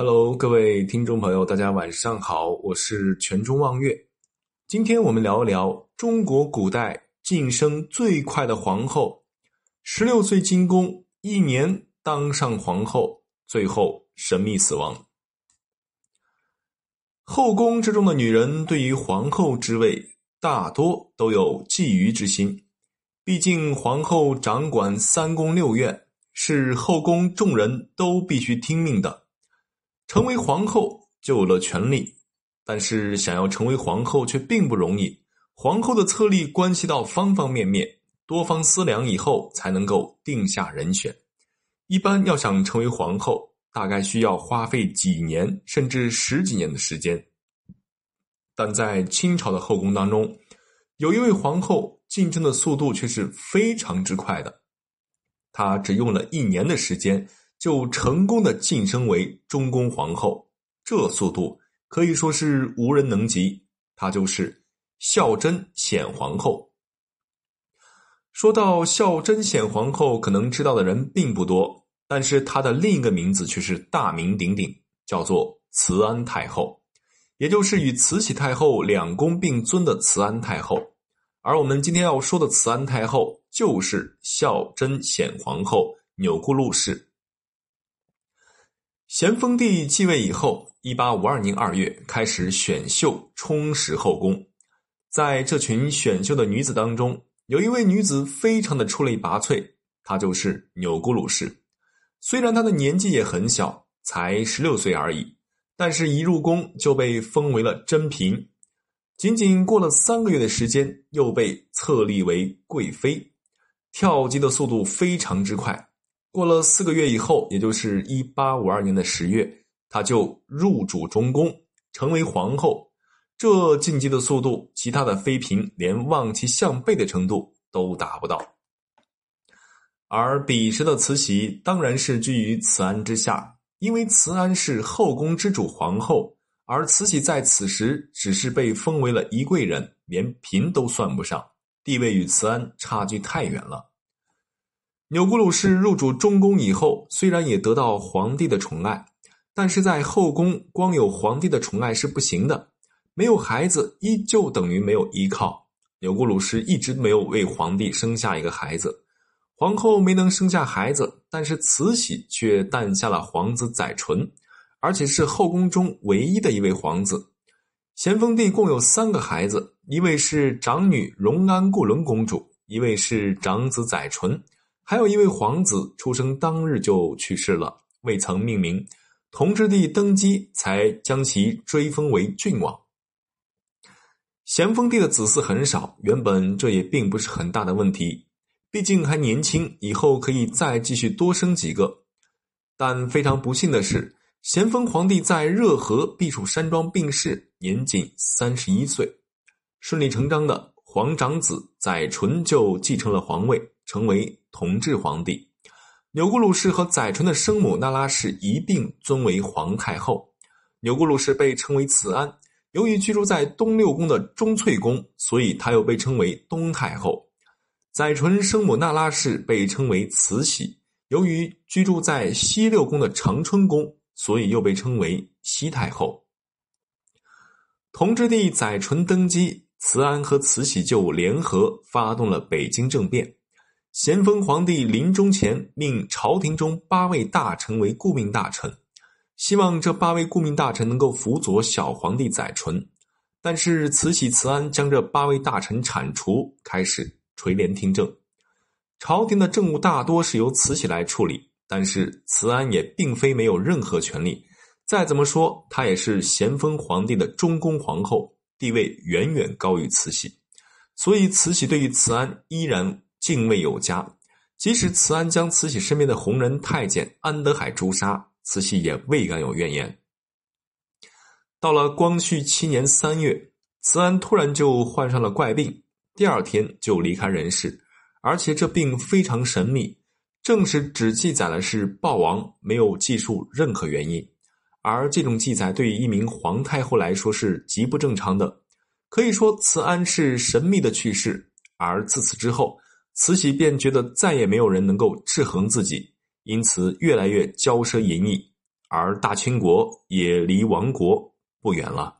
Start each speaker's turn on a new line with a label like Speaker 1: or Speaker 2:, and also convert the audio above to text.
Speaker 1: Hello，各位听众朋友，大家晚上好，我是全中望月。今天我们聊一聊中国古代晋升最快的皇后，十六岁进宫，一年当上皇后，最后神秘死亡。后宫之中的女人对于皇后之位大多都有觊觎之心，毕竟皇后掌管三宫六院，是后宫众人都必须听命的。成为皇后就有了权利，但是想要成为皇后却并不容易。皇后的册立关系到方方面面，多方思量以后才能够定下人选。一般要想成为皇后，大概需要花费几年甚至十几年的时间。但在清朝的后宫当中，有一位皇后晋升的速度却是非常之快的，她只用了一年的时间。就成功的晋升为中宫皇后，这速度可以说是无人能及。她就是孝贞显皇后。说到孝贞显皇后，可能知道的人并不多，但是她的另一个名字却是大名鼎鼎，叫做慈安太后，也就是与慈禧太后两宫并尊的慈安太后。而我们今天要说的慈安太后，就是孝贞显皇后钮祜禄氏。咸丰帝继位以后，一八五二年二月开始选秀，充实后宫。在这群选秀的女子当中，有一位女子非常的出类拔萃，她就是钮钴禄氏。虽然她的年纪也很小，才十六岁而已，但是一入宫就被封为了珍嫔。仅仅过了三个月的时间，又被册立为贵妃，跳级的速度非常之快。过了四个月以后，也就是一八五二年的十月，她就入主中宫，成为皇后。这晋级的速度，其他的妃嫔连望其项背的程度都达不到。而彼时的慈禧当然是居于慈安之下，因为慈安是后宫之主皇后，而慈禧在此时只是被封为了仪贵人，连嫔都算不上，地位与慈安差距太远了。钮祜禄氏入主中宫以后，虽然也得到皇帝的宠爱，但是在后宫光有皇帝的宠爱是不行的，没有孩子依旧等于没有依靠。钮祜禄氏一直没有为皇帝生下一个孩子，皇后没能生下孩子，但是慈禧却诞下了皇子载淳，而且是后宫中唯一的一位皇子。咸丰帝共有三个孩子，一位是长女荣安固伦公主，一位是长子载淳。还有一位皇子出生当日就去世了，未曾命名。同治帝登基才将其追封为郡王。咸丰帝的子嗣很少，原本这也并不是很大的问题，毕竟还年轻，以后可以再继续多生几个。但非常不幸的是，咸丰皇帝在热河避暑山庄病逝，年仅三十一岁。顺理成章的，皇长子载淳就继承了皇位。成为同治皇帝，钮祜禄氏和载淳的生母那拉氏一并尊为皇太后。钮祜禄氏被称为慈安，由于居住在东六宫的钟粹宫，所以她又被称为东太后。载淳生母那拉氏被称为慈禧，由于居住在西六宫的长春宫，所以又被称为西太后。同治帝载淳登基，慈安和慈禧就联合发动了北京政变。咸丰皇帝临终前命朝廷中八位大臣为顾命大臣，希望这八位顾命大臣能够辅佐小皇帝载淳。但是慈禧、慈安将这八位大臣铲除，开始垂帘听政。朝廷的政务大多是由慈禧来处理，但是慈安也并非没有任何权利。再怎么说，她也是咸丰皇帝的中宫皇后，地位远远高于慈禧，所以慈禧对于慈安依然。敬畏有加，即使慈安将慈禧身边的红人太监安德海诛杀，慈禧也未敢有怨言。到了光绪七年三月，慈安突然就患上了怪病，第二天就离开人世，而且这病非常神秘，正史只记载了是暴亡，没有记述任何原因。而这种记载对于一名皇太后来说是极不正常的，可以说慈安是神秘的去世。而自此之后。慈禧便觉得再也没有人能够制衡自己，因此越来越骄奢淫逸。而大清国也离亡国不远了。